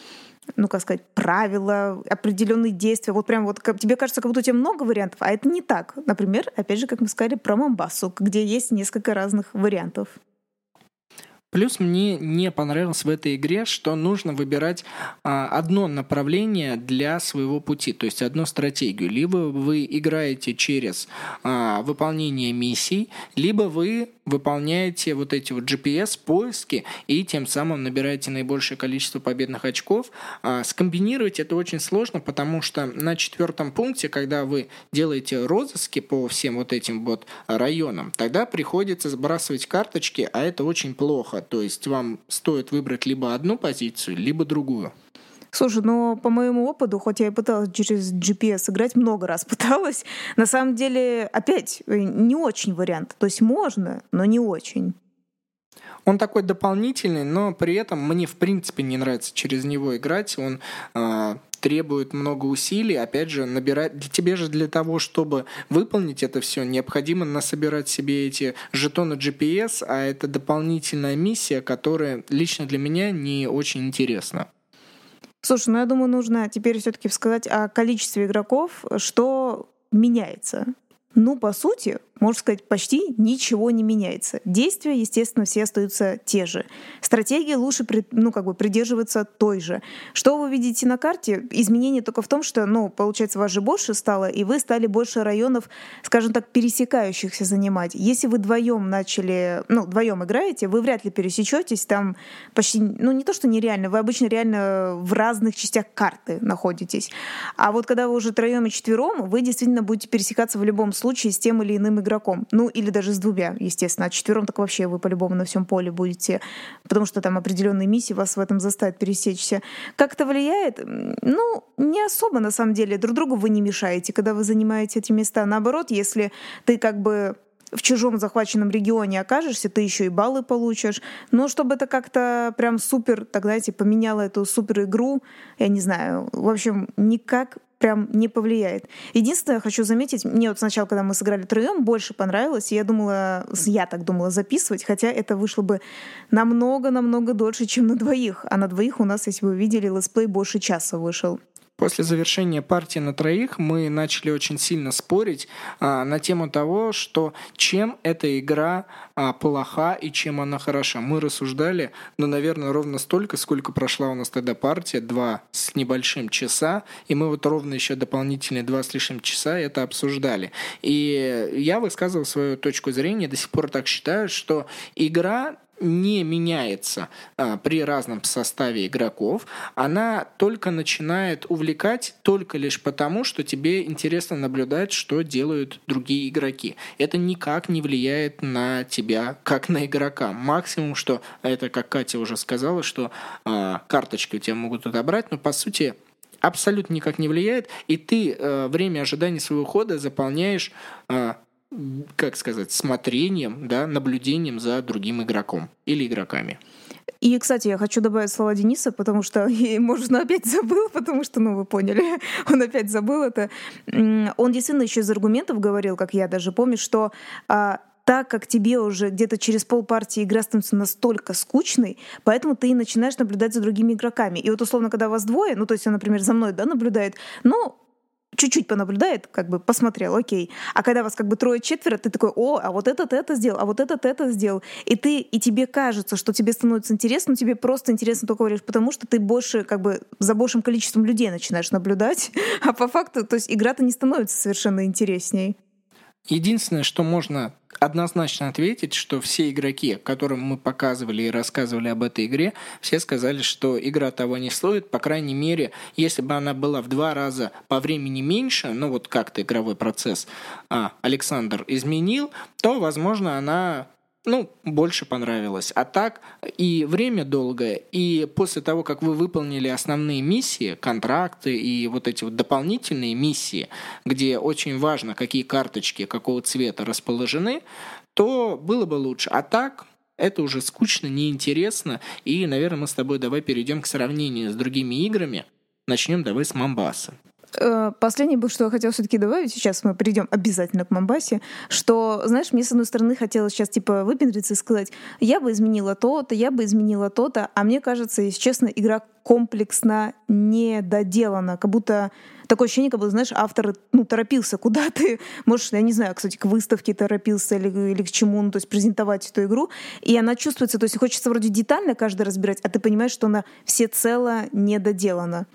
ну, как сказать, правила, определенные действия. Вот прям вот как, тебе кажется, как будто у тебя много вариантов, а это не так. Например, опять же, как мы сказали про Мамбасу, где есть несколько разных вариантов. Плюс мне не понравилось в этой игре, что нужно выбирать а, одно направление для своего пути, то есть одну стратегию. Либо вы играете через а, выполнение миссий, либо вы выполняете вот эти вот GPS-поиски и тем самым набираете наибольшее количество победных очков. А, скомбинировать это очень сложно, потому что на четвертом пункте, когда вы делаете розыски по всем вот этим вот районам, тогда приходится сбрасывать карточки, а это очень плохо. То есть вам стоит выбрать либо одну позицию, либо другую. Слушай, ну по моему опыту, хоть я и пыталась через GPS играть, много раз [laughs] пыталась, на самом деле опять э, не очень вариант. То есть можно, но не очень. Он такой дополнительный, но при этом мне в принципе не нравится через него играть. Он э, требует много усилий. Опять же, набирать для тебе же для того, чтобы выполнить это все, необходимо насобирать себе эти жетоны GPS, а это дополнительная миссия, которая лично для меня не очень интересна. Слушай, ну я думаю, нужно теперь все-таки сказать о количестве игроков, что меняется. Ну, по сути, можно сказать, почти ничего не меняется. Действия, естественно, все остаются те же. Стратегия лучше ну, как бы придерживаться той же. Что вы видите на карте? Изменение только в том, что, ну, получается, вас же больше стало, и вы стали больше районов, скажем так, пересекающихся занимать. Если вы вдвоем начали, ну, вдвоем играете, вы вряд ли пересечетесь, там почти, ну, не то, что нереально, вы обычно реально в разных частях карты находитесь. А вот когда вы уже троем и четвером, вы действительно будете пересекаться в любом с тем или иным игроком. Ну, или даже с двумя, естественно. А четвером так вообще вы по-любому на всем поле будете, потому что там определенные миссии вас в этом заставят пересечься. Как это влияет? Ну, не особо, на самом деле. Друг другу вы не мешаете, когда вы занимаете эти места. Наоборот, если ты как бы в чужом захваченном регионе окажешься, ты еще и баллы получишь. Но чтобы это как-то прям супер, так знаете, поменяло эту супер игру, я не знаю. В общем, никак прям не повлияет. Единственное, хочу заметить, мне вот сначала, когда мы сыграли втроем, больше понравилось. Я думала, я так думала записывать, хотя это вышло бы намного-намного дольше, чем на двоих. А на двоих у нас, если вы видели, летсплей больше часа вышел. После завершения партии на троих мы начали очень сильно спорить а, на тему того, что чем эта игра а, плоха и чем она хороша. Мы рассуждали, ну, наверное, ровно столько, сколько прошла у нас тогда партия, два с небольшим часа, и мы вот ровно еще дополнительные два с лишним часа это обсуждали. И я высказывал свою точку зрения, до сих пор так считаю, что игра не меняется а, при разном составе игроков, она только начинает увлекать только лишь потому, что тебе интересно наблюдать, что делают другие игроки. Это никак не влияет на тебя, как на игрока. Максимум, что это, как Катя уже сказала, что а, карточки у тебя могут отобрать, но по сути абсолютно никак не влияет, и ты э, время ожидания своего хода заполняешь э, как сказать, смотрением, да, наблюдением за другим игроком или игроками. И, кстати, я хочу добавить слова Дениса, потому что, [laughs] может, он опять забыл, потому что, ну, вы поняли, [laughs] он опять забыл это. Он действительно еще из аргументов говорил, как я даже помню, что а, так как тебе уже где-то через полпартии игра становится настолько скучной, поэтому ты и начинаешь наблюдать за другими игроками. И вот условно, когда вас двое, ну то есть он, например, за мной да, наблюдает, ну чуть-чуть понаблюдает, как бы посмотрел, окей. А когда вас как бы трое-четверо, ты такой, о, а вот этот это сделал, а вот этот это сделал. И ты, и тебе кажется, что тебе становится интересно, но тебе просто интересно только лишь потому, что ты больше, как бы, за большим количеством людей начинаешь наблюдать, [laughs] а по факту, то есть игра-то не становится совершенно интересней. Единственное, что можно однозначно ответить, что все игроки, которым мы показывали и рассказывали об этой игре, все сказали, что игра того не стоит. По крайней мере, если бы она была в два раза по времени меньше, ну вот как-то игровой процесс а, Александр изменил, то, возможно, она ну, больше понравилось. А так и время долгое, и после того, как вы выполнили основные миссии, контракты и вот эти вот дополнительные миссии, где очень важно, какие карточки какого цвета расположены, то было бы лучше. А так, это уже скучно, неинтересно, и, наверное, мы с тобой давай перейдем к сравнению с другими играми. Начнем давай с Мамбаса. Э, последнее, что я хотела все-таки добавить, сейчас мы перейдем обязательно к Мамбасе, что, знаешь, мне с одной стороны хотелось сейчас типа выпендриться и сказать, я бы изменила то-то, я бы изменила то-то, а мне кажется, если честно, игра комплексно не доделана, как будто такое ощущение, как будто, знаешь, автор, ну, торопился куда-то, [laughs] может, я не знаю, кстати, к выставке торопился или, или к чему, ну, то есть презентовать эту игру, и она чувствуется, то есть хочется вроде детально каждый разбирать, а ты понимаешь, что она всецело не доделана.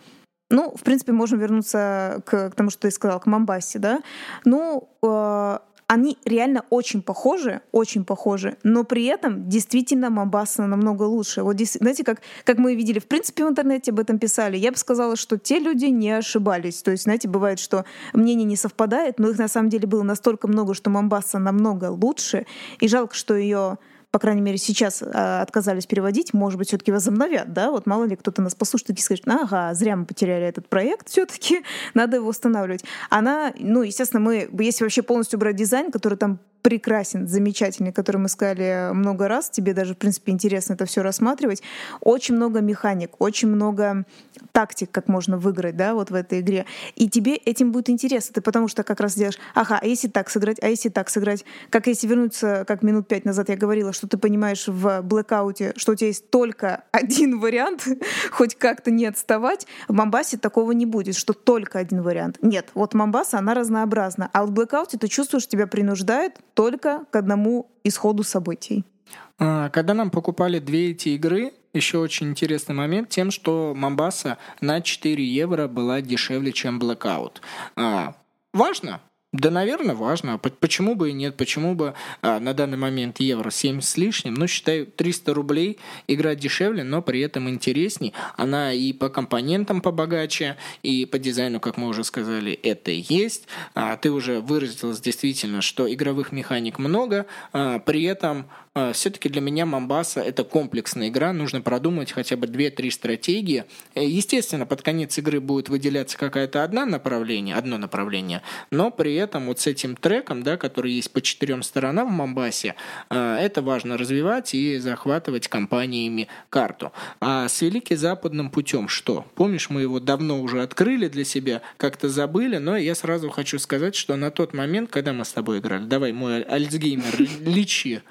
Ну, в принципе, можем вернуться к, к тому, что ты сказал, к Мамбасе, да. Ну, э, они реально очень похожи, очень похожи, но при этом действительно Мамбаса намного лучше. Вот знаете, как, как мы видели, в принципе, в интернете об этом писали, я бы сказала, что те люди не ошибались. То есть, знаете, бывает, что мнение не совпадает, но их на самом деле было настолько много, что Мамбаса намного лучше, и жалко, что ее по крайней мере, сейчас а, отказались переводить, может быть, все-таки возобновят, да? Вот мало ли кто-то нас послушает и скажет, ага, зря мы потеряли этот проект, все-таки [laughs] надо его восстанавливать. Она, ну, естественно, мы, если вообще полностью брать дизайн, который там прекрасен, замечательный, который мы сказали много раз. Тебе даже, в принципе, интересно это все рассматривать. Очень много механик, очень много тактик, как можно выиграть, да, вот в этой игре. И тебе этим будет интересно. Ты потому что как раз делаешь, ага, а если так сыграть, а если так сыграть? Как если вернуться, как минут пять назад я говорила, что ты понимаешь в блэкауте, что у тебя есть только [laughs] один вариант, хоть как-то не отставать. В Мамбасе такого не будет, что только один вариант. Нет, вот Мамбаса, она разнообразна. А в блэкауте ты чувствуешь, тебя принуждает только к одному исходу событий. А, когда нам покупали две эти игры, еще очень интересный момент тем, что Мамбаса на 4 евро была дешевле, чем Blackout. А, важно, да, наверное, важно. Почему бы и нет? Почему бы а, на данный момент евро 7 с лишним? Ну, считаю, 300 рублей игра дешевле, но при этом интересней. Она и по компонентам побогаче, и по дизайну, как мы уже сказали, это есть. А, ты уже выразилась действительно, что игровых механик много, а, при этом все-таки для меня Мамбаса это комплексная игра, нужно продумать хотя бы 2-3 стратегии. Э, естественно, под конец игры будет выделяться какая-то одна направление, одно направление, но при этом вот с этим треком, да, который есть по четырем сторонам в Мамбасе, а, это важно развивать и захватывать компаниями карту. А с Великий Западным путем что? Помнишь, мы его давно уже открыли для себя, как-то забыли, но я сразу хочу сказать, что на тот момент, когда мы с тобой играли, давай, мой Альцгеймер, лечи.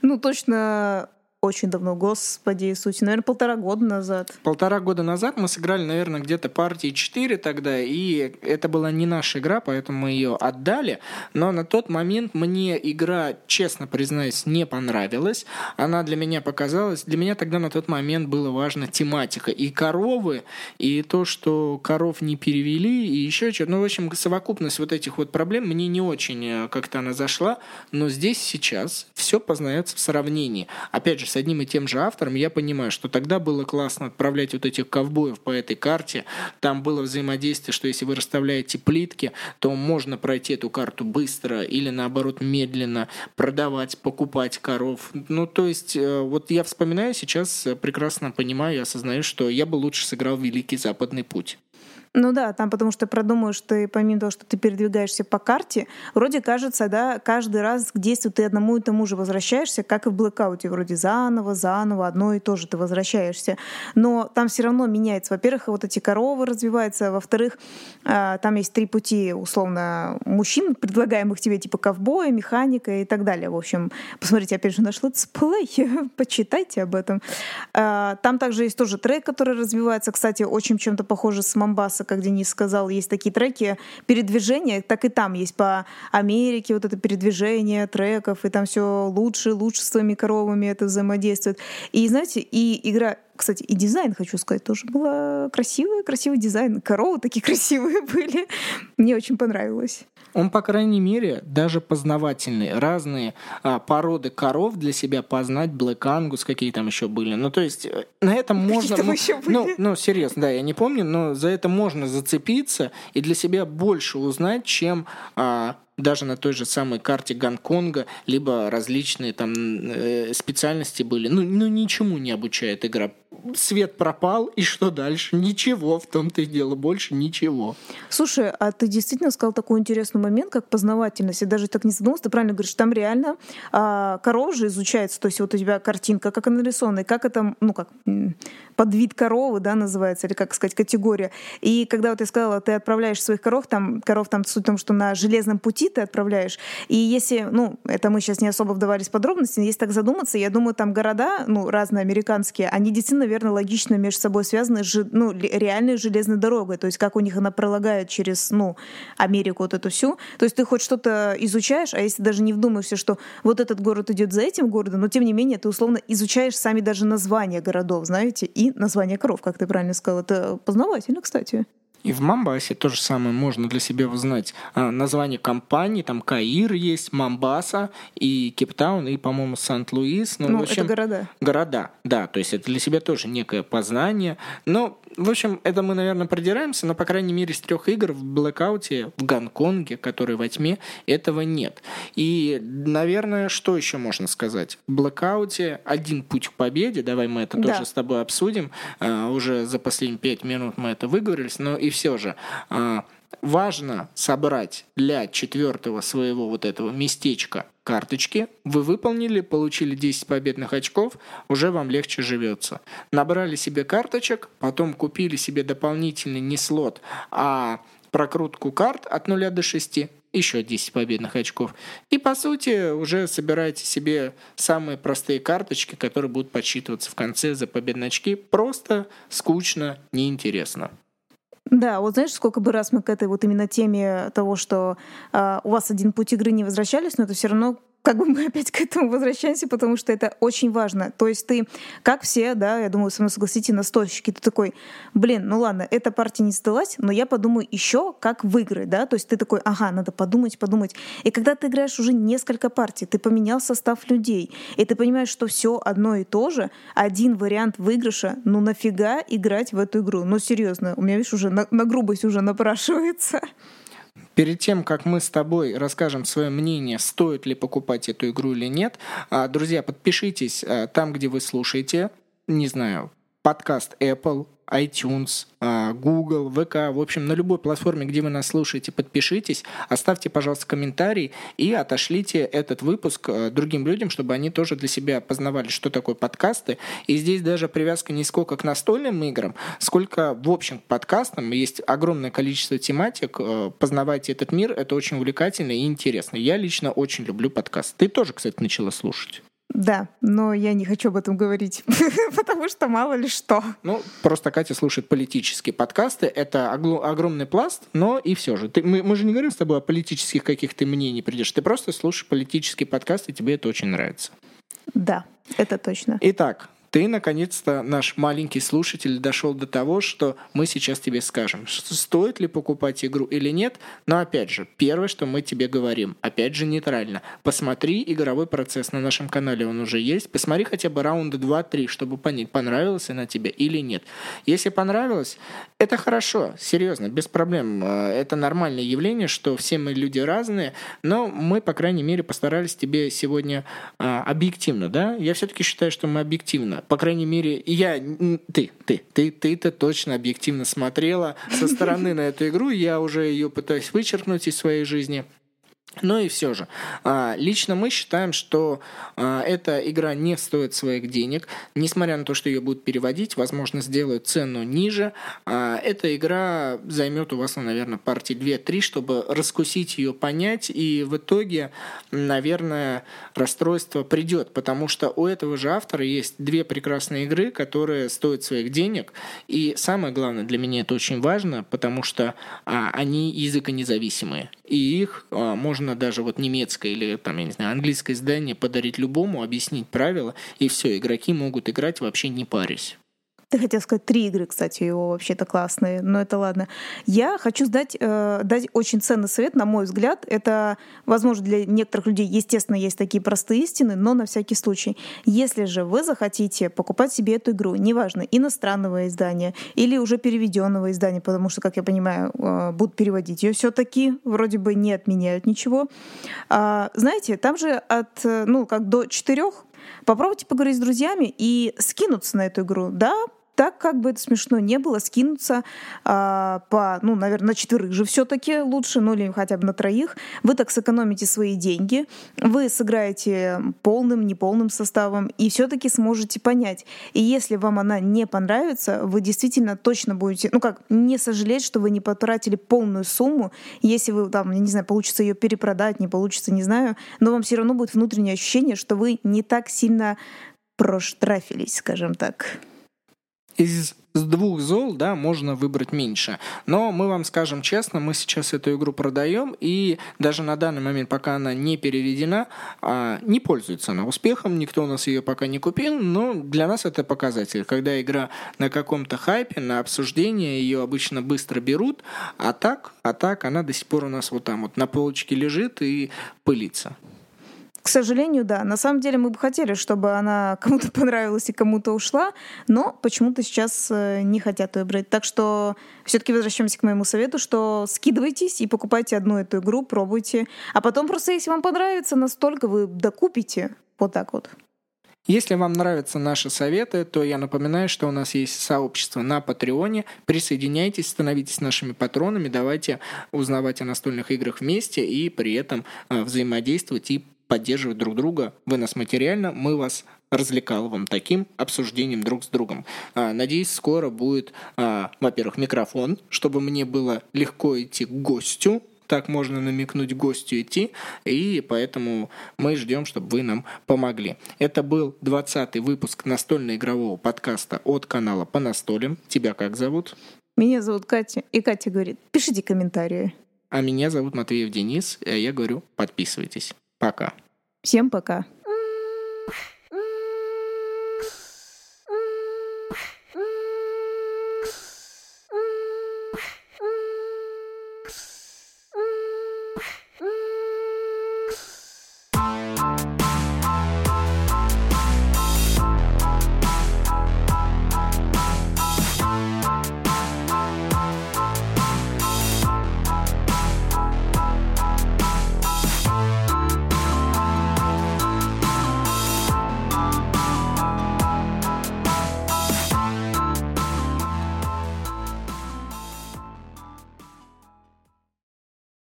Ну, ну, точно очень давно, господи Иисусе, наверное, полтора года назад. Полтора года назад мы сыграли, наверное, где-то партии 4 тогда, и это была не наша игра, поэтому мы ее отдали, но на тот момент мне игра, честно признаюсь, не понравилась. Она для меня показалась, для меня тогда на тот момент было важно тематика и коровы, и то, что коров не перевели, и еще что-то. Ну, в общем, совокупность вот этих вот проблем мне не очень э, как-то она зашла, но здесь сейчас все познается в сравнении. Опять же, с одним и тем же автором, я понимаю, что тогда было классно отправлять вот этих ковбоев по этой карте. Там было взаимодействие, что если вы расставляете плитки, то можно пройти эту карту быстро или наоборот медленно, продавать, покупать коров. Ну, то есть, э, вот я вспоминаю сейчас, э, прекрасно понимаю и осознаю, что я бы лучше сыграл Великий Западный путь. Ну да, там потому что продумаешь ты, помимо того, что ты передвигаешься по карте, вроде кажется, да, каждый раз к действию ты одному и тому же возвращаешься, как и в Blackout е, вроде заново, заново, одно и то же ты возвращаешься. Но там все равно меняется. Во-первых, вот эти коровы развиваются, во-вторых, а, там есть три пути, условно, мужчин, предлагаемых тебе, типа ковбоя, механика и так далее. В общем, посмотрите, опять же, наш летсплей, [laughs] почитайте об этом. А, там также есть тоже трек, который развивается, кстати, очень чем-то похоже с Мамбаса как Денис сказал, есть такие треки передвижения, так и там есть по Америке вот это передвижение треков, и там все лучше, лучше с своими коровами это взаимодействует. И знаете, и игра кстати, и дизайн, хочу сказать, тоже был красивый, красивый дизайн. Коровы такие [laughs] красивые были. Мне очень понравилось. Он, по крайней мере, даже познавательный. Разные а, породы коров для себя познать, Black Angus, какие там еще были. Ну, то есть, э, на этом можно... Там ну, еще были? ну, ну, серьезно, да, я не помню, но за это можно зацепиться и для себя больше узнать, чем а, даже на той же самой карте Гонконга, либо различные там э, специальности были. Ну, ну, ничему не обучает игра. Свет пропал, и что дальше? Ничего, в том-то и дело, больше ничего. Слушай, а ты действительно сказал такой интересный момент, как познавательность. Я даже так не задумался, ты правильно говоришь, там реально а, корова же изучается, то есть вот у тебя картинка, как она нарисована, и как это, ну как, подвид коровы, да, называется, или как сказать, категория. И когда вот я сказала, ты отправляешь своих коров, там, коров там суть в том, что на железном пути ты отправляешь. И если, ну, это мы сейчас не особо вдавались в подробности, но если так задуматься, я думаю, там города, ну, разные американские, они действительно, наверное, логично между собой связаны, ну, реальной железной дорогой, то есть как у них она пролагает через, ну, Америку вот эту всю. То есть ты хоть что-то изучаешь, а если даже не вдумаешься, что вот этот город идет за этим городом, но тем не менее ты условно изучаешь сами даже названия городов, знаете, и название коров, как ты правильно сказал. Это познавательно, кстати. И в Мамбасе то же самое можно для себя узнать. А, название компании, там Каир есть, Мамбаса и Кейптаун, и, по-моему, Сант-Луис. Ну, ну в общем, это города. Города, да. То есть это для себя тоже некое познание. Но, в общем, это мы, наверное, продираемся, но, по крайней мере, из трех игр в Блэкауте, в Гонконге, который во тьме, этого нет. И, наверное, что еще можно сказать? В Блэкауте один путь к победе, давай мы это да. тоже с тобой обсудим. А, уже за последние пять минут мы это выговорились, но и все же а, важно собрать для четвертого своего вот этого местечка карточки, вы выполнили, получили 10 победных очков, уже вам легче живется. Набрали себе карточек, потом купили себе дополнительный не слот, а прокрутку карт от 0 до 6, еще 10 победных очков. И по сути уже собираете себе самые простые карточки, которые будут подсчитываться в конце за победные очки. Просто, скучно, неинтересно. Да, вот знаешь, сколько бы раз мы к этой вот именно теме того, что э, у вас один путь игры не возвращались, но это все равно как бы мы [laughs] опять к этому возвращаемся, потому что это очень важно. То есть ты, как все, да, я думаю, со мной согласитесь, настольщики, ты такой, блин, ну ладно, эта партия не сдалась, но я подумаю еще, как выиграть, да, то есть ты такой, ага, надо подумать, подумать. И когда ты играешь уже несколько партий, ты поменял состав людей, и ты понимаешь, что все одно и то же, один вариант выигрыша, ну нафига играть в эту игру? Ну серьезно, у меня, видишь, уже на, на грубость уже напрашивается. Перед тем, как мы с тобой расскажем свое мнение, стоит ли покупать эту игру или нет, а, друзья, подпишитесь а, там, где вы слушаете, не знаю, подкаст Apple, iTunes, а, Google, ВК, в общем, на любой платформе, где вы нас слушаете, подпишитесь, оставьте, пожалуйста, комментарий и отошлите этот выпуск а, другим людям, чтобы они тоже для себя познавали, что такое подкасты. И здесь даже привязка не сколько к настольным играм, сколько в общем к подкастам. Есть огромное количество тематик. А, познавайте этот мир, это очень увлекательно и интересно. Я лично очень люблю подкаст. Ты тоже, кстати, начала слушать. Да, но я не хочу об этом говорить, [laughs] потому что мало ли что. Ну, просто Катя слушает политические подкасты. Это огромный пласт, но и все же. Ты, мы, мы же не говорим с тобой о политических каких-то мнений придешь. Ты просто слушаешь политические подкасты, и тебе это очень нравится. Да, это точно. Итак, ты, наконец-то, наш маленький слушатель, дошел до того, что мы сейчас тебе скажем, стоит ли покупать игру или нет. Но опять же, первое, что мы тебе говорим, опять же нейтрально, посмотри игровой процесс на нашем канале, он уже есть. Посмотри хотя бы раунды 2-3, чтобы понять, понравилась она тебе или нет. Если понравилось, это хорошо, серьезно, без проблем. Э, это нормальное явление, что все мы люди разные, но мы, по крайней мере, постарались тебе сегодня а, объективно, да? Я все-таки считаю, что мы объективно по крайней мере, я, ты, ты, ты, ты-то точно объективно смотрела со стороны на эту игру, я уже ее пытаюсь вычеркнуть из своей жизни. Но и все же, а, лично мы считаем, что а, эта игра не стоит своих денег, несмотря на то, что ее будут переводить, возможно, сделают цену ниже. А, эта игра займет у вас, ну, наверное, партии 2-3, чтобы раскусить ее, понять, и в итоге, наверное, расстройство придет, потому что у этого же автора есть две прекрасные игры, которые стоят своих денег, и самое главное для меня это очень важно, потому что они языконезависимые, и их можно можно даже вот немецкое или там, я не знаю, английское издание подарить любому, объяснить правила, и все, игроки могут играть вообще не парясь. Ты хотел сказать три игры, кстати, его вообще-то классные, но это ладно. Я хочу сдать, э, дать очень ценный совет, на мой взгляд. Это, возможно, для некоторых людей, естественно, есть такие простые истины, но на всякий случай. Если же вы захотите покупать себе эту игру, неважно, иностранного издания или уже переведенного издания, потому что, как я понимаю, э, будут переводить ее все-таки, вроде бы не отменяют ничего. А, знаете, там же от, э, ну, как до четырех Попробуйте поговорить с друзьями и скинуться на эту игру. Да, так, как бы это смешно не было, скинуться а, по, ну, наверное, на четверых же все-таки лучше, ну или хотя бы на троих. Вы так сэкономите свои деньги, вы сыграете полным, неполным составом и все-таки сможете понять. И если вам она не понравится, вы действительно точно будете, ну как, не сожалеть, что вы не потратили полную сумму. Если вы там, не знаю, получится ее перепродать, не получится, не знаю, но вам все равно будет внутреннее ощущение, что вы не так сильно проштрафились, скажем так из двух зол, да, можно выбрать меньше. Но мы вам скажем честно, мы сейчас эту игру продаем, и даже на данный момент, пока она не переведена, а, не пользуется она успехом, никто у нас ее пока не купил, но для нас это показатель. Когда игра на каком-то хайпе, на обсуждение, ее обычно быстро берут, а так, а так она до сих пор у нас вот там вот на полочке лежит и пылится. К сожалению, да. На самом деле мы бы хотели, чтобы она [laughs] кому-то понравилась и кому-то ушла, но почему-то сейчас э, не хотят ее брать. Так что все-таки возвращаемся к моему совету, что скидывайтесь и покупайте одну эту игру, пробуйте. А потом просто, если вам понравится, настолько вы докупите. Вот так вот. Если вам нравятся наши советы, то я напоминаю, что у нас есть сообщество на Патреоне. Присоединяйтесь, становитесь нашими патронами, давайте узнавать о настольных играх вместе и при этом э, взаимодействовать и поддерживать друг друга. Вы нас материально, мы вас развлекал вам таким обсуждением друг с другом. А, надеюсь, скоро будет, а, во-первых, микрофон, чтобы мне было легко идти к гостю, так можно намекнуть гостю идти, и поэтому мы ждем, чтобы вы нам помогли. Это был 20-й выпуск настольно-игрового подкаста от канала «По настолям». Тебя как зовут? Меня зовут Катя, и Катя говорит, пишите комментарии. А меня зовут Матвеев Денис, и я говорю, подписывайтесь. Пока. Всем пока.